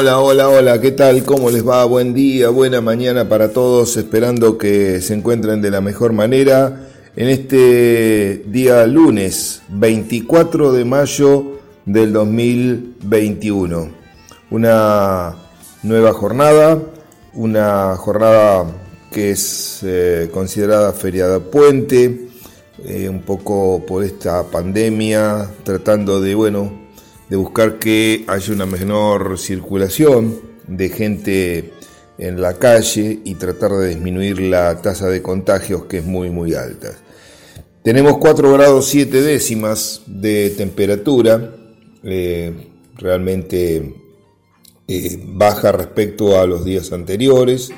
Hola, hola, hola, ¿qué tal? ¿Cómo les va? Buen día, buena mañana para todos, esperando que se encuentren de la mejor manera en este día lunes 24 de mayo del 2021. Una nueva jornada, una jornada que es eh, considerada feriada puente, eh, un poco por esta pandemia, tratando de, bueno, de buscar que haya una menor circulación de gente en la calle y tratar de disminuir la tasa de contagios que es muy muy alta. Tenemos 4 grados 7 décimas de temperatura, eh, realmente eh, baja respecto a los días anteriores,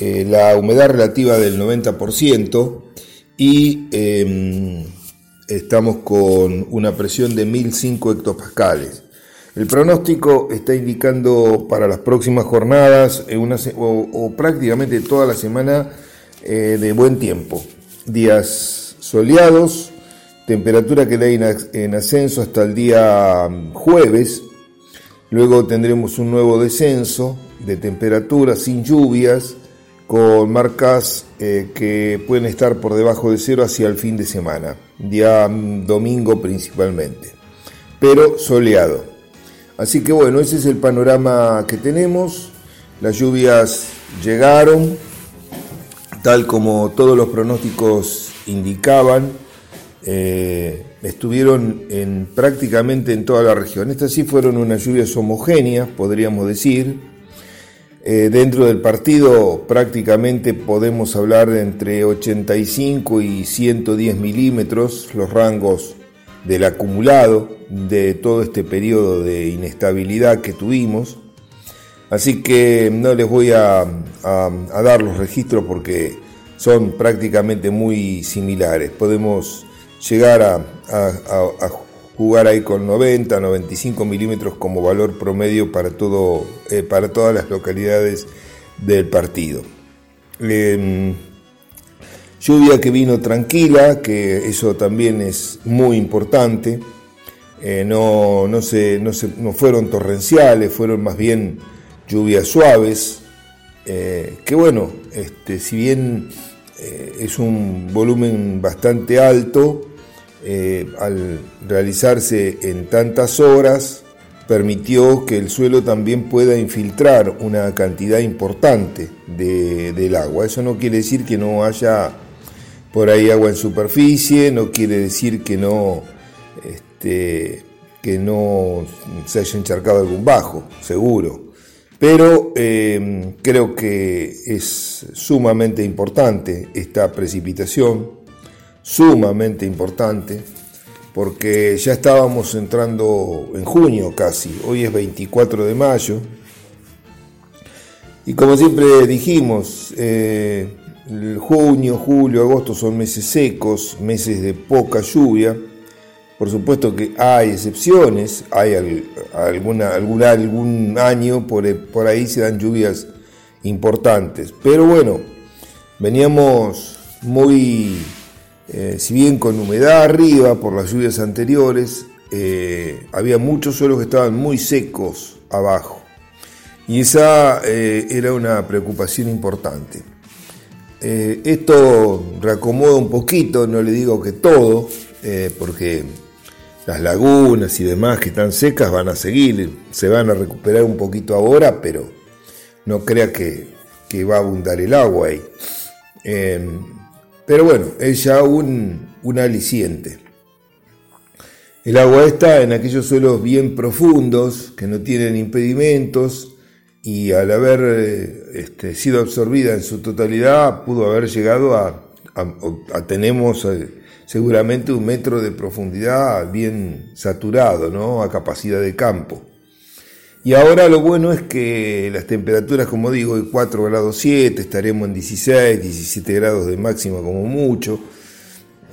eh, la humedad relativa del 90% y em, estamos con una presión de 1005 hectopascales. El pronóstico está indicando para las próximas jornadas una, o, prácticamente toda la semana eh, de buen tiempo. Días soleados, temperatura que hay en ascenso hasta el día mm, jueves. Luego tendremos un nuevo descenso de temperatura sin lluvias con marcas eh, que pueden estar por debajo de cero hacia el fin de semana, día domingo principalmente, pero soleado. Así que bueno, ese es el panorama que tenemos. Las lluvias llegaron, tal como todos los pronósticos indicaban, eh, estuvieron en, prácticamente en toda la región. Estas sí fueron unas lluvias homogéneas, podríamos decir, eh, dentro del partido prácticamente podemos hablar de entre 85 y 110 milímetros, los rangos del acumulado de todo este periodo de inestabilidad que tuvimos. Así que no les voy a, dar los registros porque son prácticamente muy similares. Podemos llegar a, a jugar ahí con 90, 95 milímetros como valor promedio para, todo, eh, para todas las localidades del partido. Em, lluvia que vino tranquila, que eso también es muy importante. Eh, no, no, se, no, no, fueron torrenciales, fueron más bien lluvias suaves, eh, que bueno, este, si bien es un volumen bastante alto, eh, al realizarse en tantas horas, permitió que el suelo también pueda infiltrar una cantidad importante del agua. Eso no quiere decir que no haya por ahí agua en superficie, no quiere decir que no, este, que no se haya encharcado algún bajo, seguro. Pero eh, creo que es sumamente importante esta precipitación sumamente importante, porque ya estábamos entrando en junio casi, hoy es 24 de mayo, y como siempre dijimos, eh, junio, julio, agosto son meses secos, meses de poca lluvia, por supuesto que hay excepciones, hay alguna, alguna, algún año por, por ahí se dan lluvias importantes, pero bueno, veníamos muy eh, si bien con humedad arriba por las lluvias anteriores, eh, había muchos suelos que estaban muy secos abajo. Y esa eh, era una preocupación importante. esto reacomoda un poquito, no le digo que todo, porque las lagunas y demás que están secas van a seguir, se van a recuperar un poquito ahora, pero no crea que, que va a abundar el agua ahí. Pero bueno, es ya un, aliciente. El agua está en aquellos suelos bien profundos, que no tienen impedimentos, y al haber eh, este, sido absorbida en su totalidad, pudo haber llegado a, tenemos eh, seguramente un metro de profundidad bien saturado, ¿no? a capacidad de campo. Y ahora lo bueno es que las temperaturas, como digo, de 4 grados 7, estaremos en 16, 17 grados de máxima como mucho.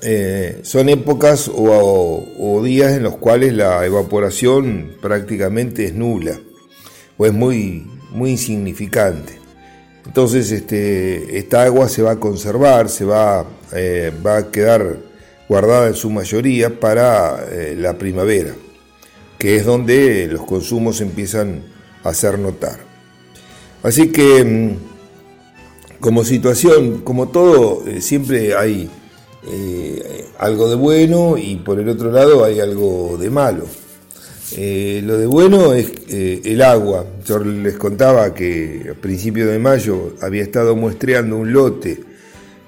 Eh, son épocas o, días en los cuales la evaporación prácticamente es nula o es muy, muy insignificante. Entonces este, esta agua se va a conservar, se va, eh, va a quedar guardada en su mayoría para eh, la primavera que es donde los consumos empiezan a hacer notar. Así que mm, como situación, como todo, eh, siempre hay eh, algo de bueno y por el otro lado hay algo de malo. Eh, lo de bueno es el agua. Yo les contaba que a principios de mayo había estado muestreando un lote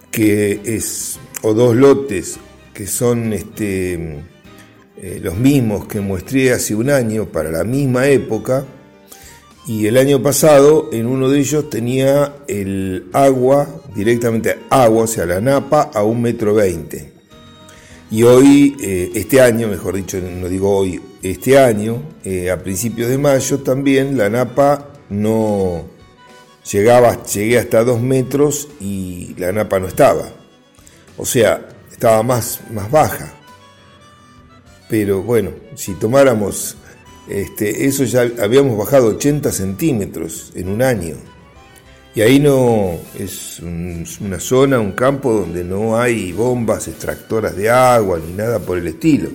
que es, o dos lotes que son este, eh, los mismos que mostré hace un año para la misma época. Y el año pasado en uno de ellos tenía el agua, directamente agua, o sea, la napa a un metro veinte. Y hoy, eh, este año, mejor dicho, no digo hoy, este año, eh, a principios de mayo también, la napa no llegaba, llegué hasta dos metros y la napa no estaba. O sea, estaba más, más baja. Pero bueno, si tomáramos este, eso ya habíamos bajado 80 centímetros en un año. Y ahí no es una zona, un campo donde no hay bombas extractoras de agua ni nada por el estilo,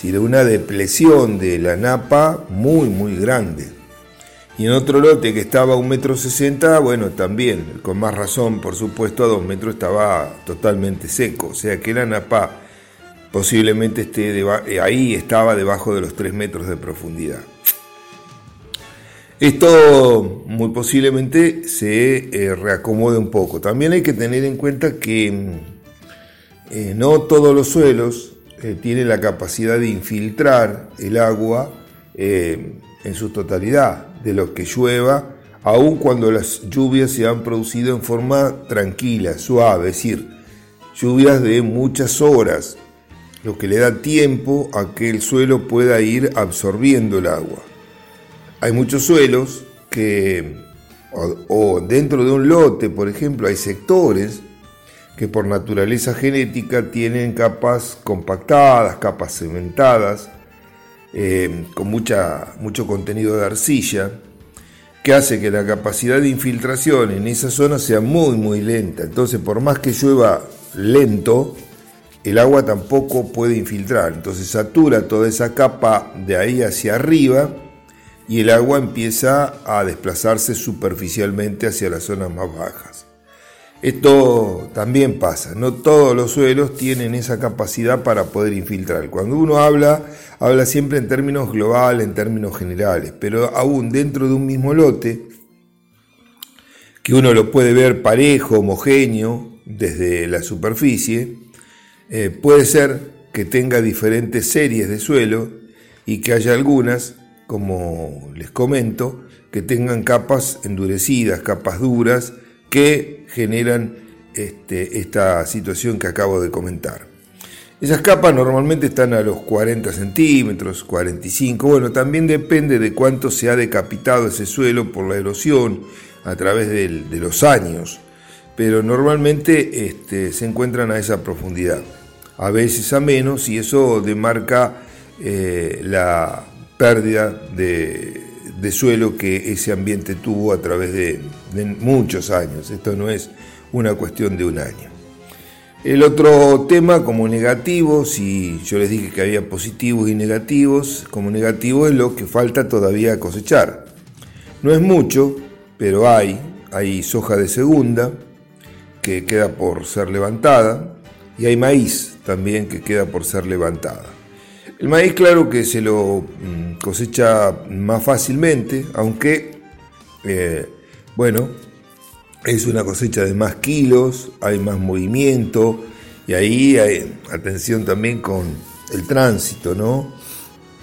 sino una depresión de la napa muy, muy grande. Y en otro lote que estaba a un metro sesenta, bueno, también, con más razón, por supuesto, a dos metros estaba totalmente seco. O sea que la napa posiblemente esté eh, ahí estaba debajo de los tres metros de profundidad. Esto muy posiblemente se eh, reacomode un poco. También hay que tener en cuenta que mm, eh, no todos los suelos tienen la capacidad de infiltrar el agua en su totalidad de lo que llueva, aun cuando las lluvias se han producido en forma tranquila, suave, es decir, lluvias de muchas horas, lo que le da tiempo a que el suelo pueda ir absorbiendo el agua. Hay muchos suelos que, o, dentro de un lote, por ejemplo, hay sectores que por naturaleza genética tienen capas compactadas, capas cementadas, eh, con mucha, mucho contenido de arcilla, que hace que la capacidad de infiltración en esa zona sea muy, muy lenta. Entonces, por más que llueva lento, el agua tampoco puede infiltrar. Entonces, satura toda esa capa de ahí hacia arriba y el agua empieza a desplazarse superficialmente hacia las zonas más bajas. Esto también pasa, no todos los suelos tienen esa capacidad para poder infiltrar. Cuando uno habla, habla siempre en términos globales, en términos generales, pero aún dentro de un mismo lote, que uno lo puede ver parejo, homogéneo, desde la superficie, eh, puede ser que tenga diferentes series de suelo y que haya algunas, como les comento, que tengan capas endurecidas, capas duras, que generan este, esta situación que acabo de comentar. Esas capas normalmente están a los 40 centímetros, 45, bueno, también depende de cuánto se ha decapitado ese suelo por la erosión a través de los años, pero normalmente este, se encuentran a esa profundidad, a veces a menos, y eso demarca eh, la pérdida de, de suelo que ese ambiente tuvo a través de, muchos años. Esto no es una cuestión de un año. El otro tema como negativo, si yo les dije que había positivos y negativos, como negativo es lo que falta todavía cosechar. No es mucho, pero hay, hay soja de segunda que queda por ser levantada y hay maíz también que queda por ser levantada. El maíz claro que se lo mm, cosecha más fácilmente, aunque, eh, bueno, es una cosecha de más kilos, hay más movimiento y ahí hay atención también con el tránsito, ¿no?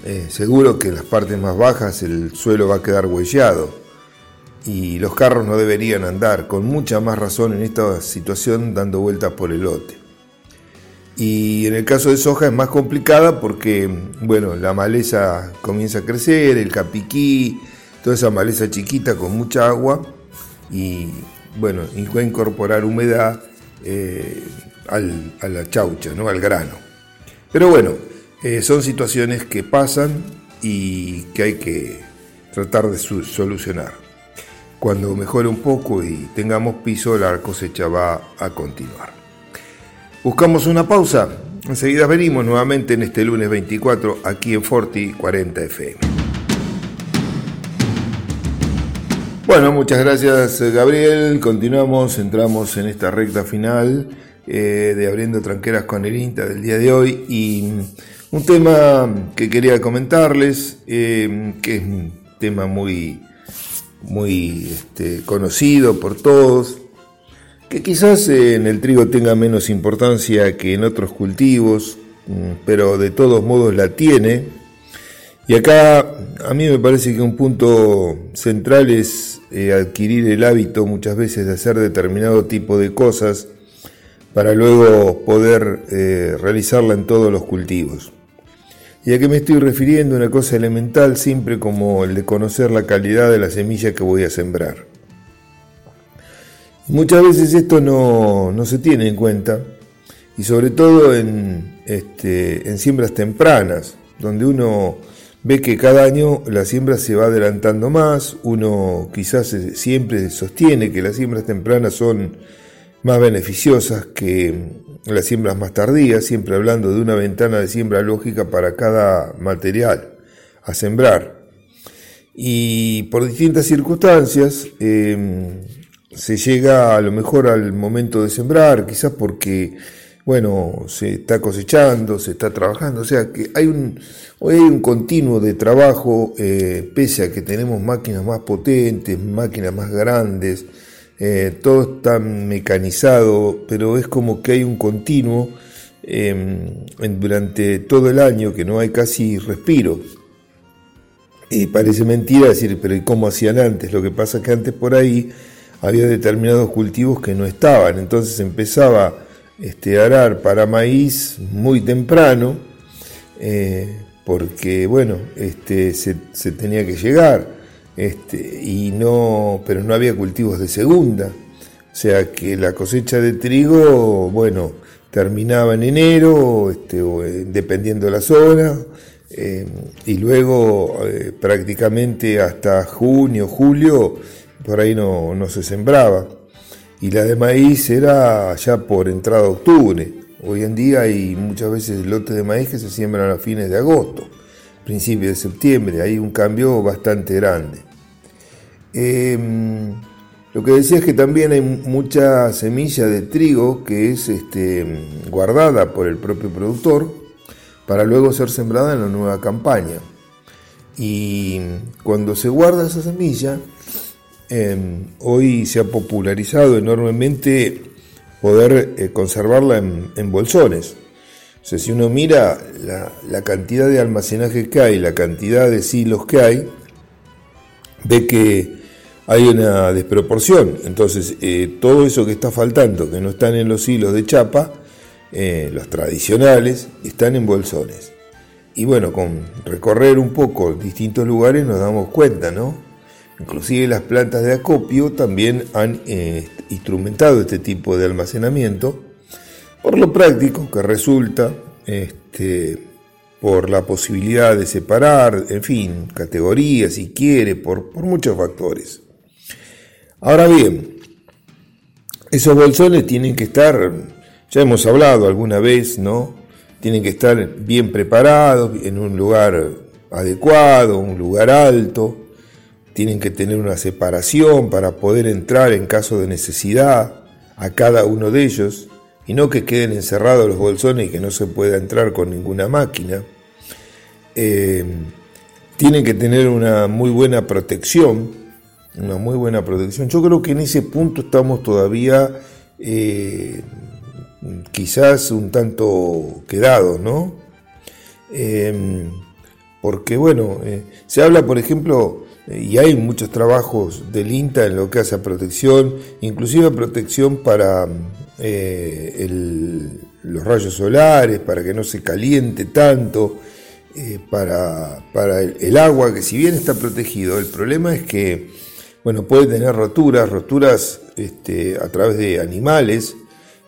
Eh, seguro que en las partes más bajas el suelo va a quedar huellado y los carros no deberían andar, con mucha más razón en esta situación, dando vueltas por el lote. Y en el caso de soja es más complicada porque, bueno, la maleza comienza a crecer, el capiquí, toda esa maleza chiquita con mucha agua y, bueno, va a incorporar humedad eh, a la chaucha, ¿no? al grano. Pero bueno, eh, son situaciones que pasan y que hay que tratar de solucionar. Cuando mejore un poco y tengamos piso, la cosecha va a continuar. Buscamos una pausa Enseguida venimos nuevamente en este lunes 24 aquí en Forti 40 FM. Bueno, muchas gracias Gabriel. Continuamos, entramos en esta recta final eh, de Abriendo Tranqueras con el INTA del día de hoy y un tema que quería comentarles, eh, que es un tema muy, muy este, conocido por todos, que quizás en el trigo tenga menos importancia que en otros cultivos, mm, pero de todos modos la tiene. Y acá a mí me parece que un punto central es eh, adquirir el hábito muchas veces de hacer determinado tipo de cosas para luego poder eh, realizarla en todos los cultivos. ¿Y a qué me estoy refiriendo? Una cosa elemental, siempre como el de conocer la calidad de la semilla que voy a sembrar. Muchas veces esto no, se tiene en cuenta y sobre todo en, este, en siembras tempranas, donde uno ve que cada año la siembra se va adelantando más, uno quizás siempre sostiene que las siembras tempranas son más beneficiosas que las siembras más tardías, siempre hablando de una ventana de siembra lógica para cada material a sembrar. Y por distintas circunstancias, em, se llega a lo mejor al momento de sembrar, quizás porque, bueno, se está cosechando, se está trabajando, o sea que hay un, hoy hay un continuo de trabajo, eh, pese a que tenemos máquinas más potentes, máquinas más grandes, eh, todo está mecanizado, pero es como que hay un continuo em, durante todo el año que no hay casi respiro. Y parece mentira decir, pero ¿y cómo hacían antes? Lo que pasa es que antes por ahí había determinados cultivos que no estaban, entonces empezaba este, a arar para maíz muy temprano, eh, porque bueno, este, se, tenía que llegar, este, y no, pero no había cultivos de segunda, o sea que la cosecha de trigo, bueno, terminaba en enero, este, o, eh, dependiendo de la zona, eh, y luego prácticamente hasta junio, julio, por ahí no, se sembraba. Y la de maíz era ya por entrada de octubre. Hoy en día hay muchas veces lotes de maíz que se siembran a fines de agosto, principios de septiembre. Hay un cambio bastante grande. Em, lo que decía es que también hay mucha semilla de trigo que es este, guardada por el propio productor para luego ser sembrada en la nueva campaña. Y cuando se guarda esa semilla, Em, hoy se ha popularizado enormemente poder eh, conservarla en, bolsones. O sea, si uno mira la, cantidad de almacenaje que hay, la cantidad de silos que hay, ve que hay una desproporción. Entonces, eh, todo eso que está faltando, que no están en los hilos de chapa, eh, los tradicionales, están en bolsones. Y bueno, con recorrer un poco distintos lugares nos damos cuenta, ¿no? Inclusive las plantas de acopio también han eh, instrumentado este tipo de almacenamiento por lo práctico que resulta, este, por la posibilidad de separar, en fin, categorías si quiere, por, por muchos factores. Ahora bien, esos bolsones tienen que estar, ya hemos hablado alguna vez, ¿no? Tienen que estar bien preparados, en un lugar adecuado, un lugar alto, tienen que tener una separación para poder entrar en caso de necesidad a cada uno de ellos y no que queden encerrados los bolsones y que no se pueda entrar con ninguna máquina. Eh, tienen que tener una muy buena protección, una muy buena protección. Yo creo que en ese punto estamos todavía eh, quizás un tanto quedados, ¿no? Eh, porque bueno, se habla, por ejemplo, y hay muchos trabajos del INTA en lo que hace a protección, inclusive protección para eh, los rayos solares, para que no se caliente tanto, eh, para, el, agua, que si bien está protegido, el problema es que bueno, puede tener roturas, roturas este, a través de animales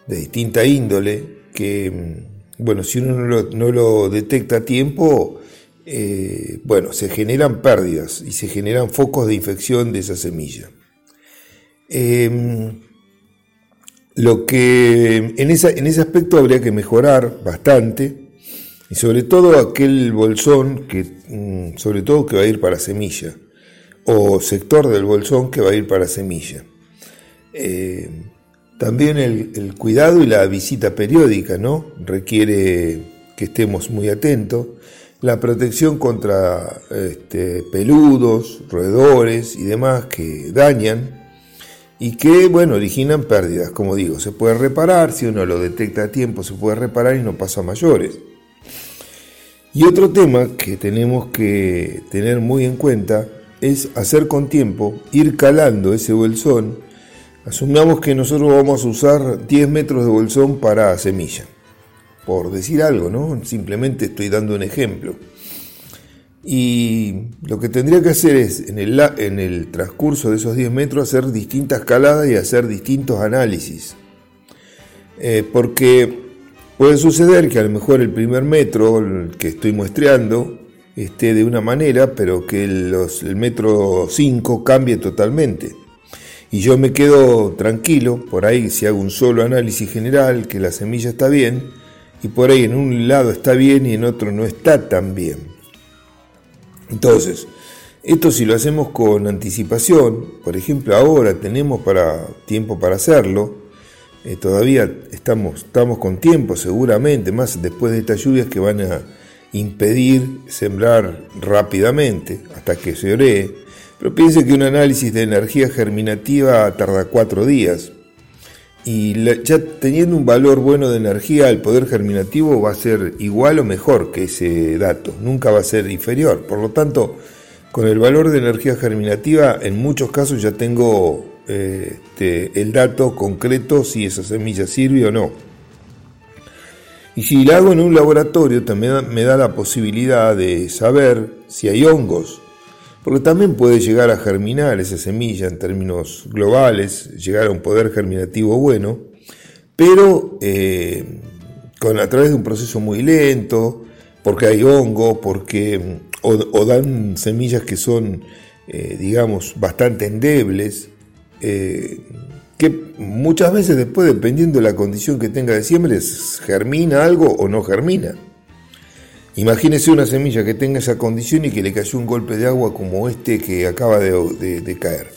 de distinta índole, que bueno, si uno no lo detecta a tiempo, eh, bueno, se generan pérdidas y se generan focos de infección de esa semilla. Em, Lo que en, en ese aspecto habría que mejorar bastante, y sobre todo aquel bolsón que, mm, sobre todo que va a ir para semilla, o sector del bolsón que va a ir para semilla. Eh, también el, cuidado y la visita periódica, ¿no? Requiere que estemos muy atentos. La protección contra este, peludos, roedores y demás que dañan y que, bueno, originan pérdidas. Como digo, se puede reparar, si uno lo detecta a tiempo, se puede reparar y no pasa mayores. Y otro tema que tenemos que tener muy en cuenta es hacer con tiempo, ir calando ese bolsón. Asumamos que nosotros vamos a usar 10 metros de bolsón para semilla, por decir algo, ¿no? Simplemente estoy dando un ejemplo. Y lo que tendría que hacer es, en el, transcurso de esos 10 metros, hacer distintas caladas y hacer distintos análisis. Eh, porque puede suceder que a lo mejor el primer metro, que estoy muestreando, esté de una manera, pero que el metro 5 cambie totalmente. Y yo me quedo tranquilo, por ahí si hago un solo análisis general, que la semilla está bien, y por ahí en un lado está bien y en otro no está tan bien. Entonces, esto si lo hacemos con anticipación, por ejemplo ahora tenemos para, tiempo para hacerlo, eh, todavía estamos, estamos con tiempo seguramente, más después de estas lluvias que van a impedir sembrar rápidamente hasta que se oree, pero piense que un análisis de energía germinativa tarda cuatro días y ya teniendo un valor bueno de energía, el poder germinativo va a ser igual o mejor que ese dato, nunca va a ser inferior. Por lo tanto, con el valor de energía germinativa, en muchos casos ya tengo eh, este, el dato concreto si esa semilla sirve o no. Y si la hago en un laboratorio, también me da la posibilidad de saber si hay hongos, porque también puede llegar a germinar esa semilla en términos globales, llegar a un poder germinativo bueno, pero eh, con, a través de un proceso muy lento, porque hay hongo, porque, o, dan semillas que son, eh, digamos, bastante endebles. Eh, que muchas veces después, dependiendo de la condición que tenga de siembra, germina algo o no germina. Imagínese una semilla que tenga esa condición y que le cayó un golpe de agua como este que acaba de, caer.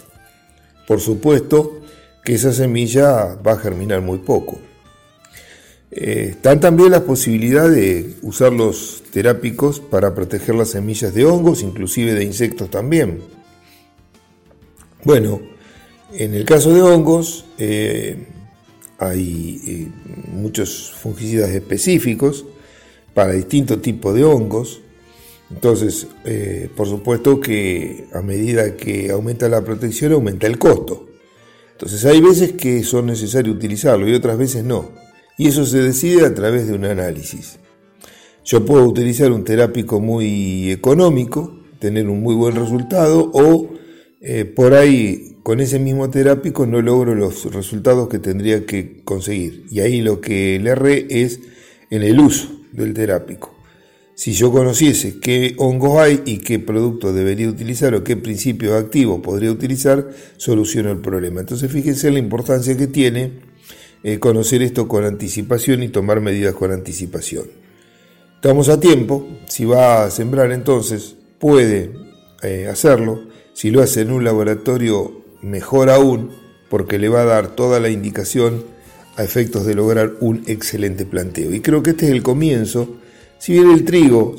Por supuesto que esa semilla va a germinar muy poco. Eh, están también las posibilidades de usar los terápicos para proteger las semillas de hongos, inclusive de insectos también. Bueno, en el caso de hongos, eh, hay eh, muchos fungicidas específicos para distintos tipos de hongos. Entonces, eh, por supuesto que a medida que aumenta la protección, aumenta el costo. Entonces, hay veces que son necesarios utilizarlo y otras veces no. Y eso se decide a través de un análisis. Yo puedo utilizar un terápico muy económico, tener un muy buen resultado, o por ahí con ese mismo terápico no logro los resultados que tendría que conseguir. Y ahí lo que le erré es en el uso del terápico. Si yo conociese qué hongos hay y qué producto debería utilizar o qué principio activo podría utilizar, soluciono el problema. Entonces fíjense la importancia que tiene eh, conocer esto con anticipación y tomar medidas con anticipación. Estamos a tiempo, si va a sembrar entonces puede eh, hacerlo, si lo hace en un laboratorio mejor aún porque le va a dar toda la indicación a efectos de lograr un excelente planteo. Y creo que este es el comienzo. Si bien el trigo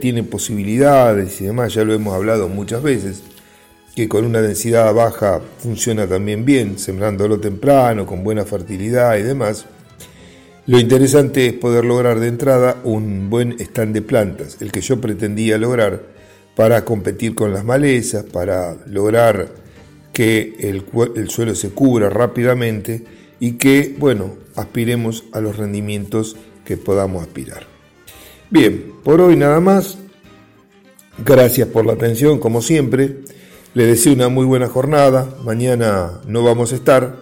tiene posibilidades y demás, ya lo hemos hablado muchas veces, que con una densidad baja funciona también bien, sembrándolo temprano, con buena fertilidad y demás. Lo interesante es poder lograr de entrada un buen stand de plantas, el que yo pretendía lograr para competir con las malezas, para lograr que el, suelo se cubra rápidamente y que, bueno, aspiremos a los rendimientos que podamos aspirar. Bien, por hoy nada más. Gracias por la atención, como siempre. Le deseo una muy buena jornada. Mañana no vamos a estar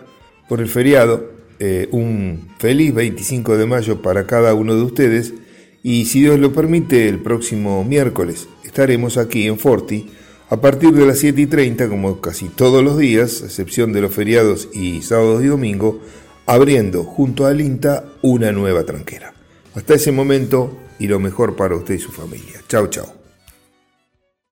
por el feriado. Eh, un feliz 25 de mayo para cada uno de ustedes. Y si Dios lo permite, el próximo miércoles estaremos aquí en Forti a partir de las 7 y 30, como casi todos los días, a excepción de los feriados y sábados y domingo, abriendo junto al INTA una nueva tranquera. Hasta ese momento y lo mejor para usted y su familia. Chao, chao.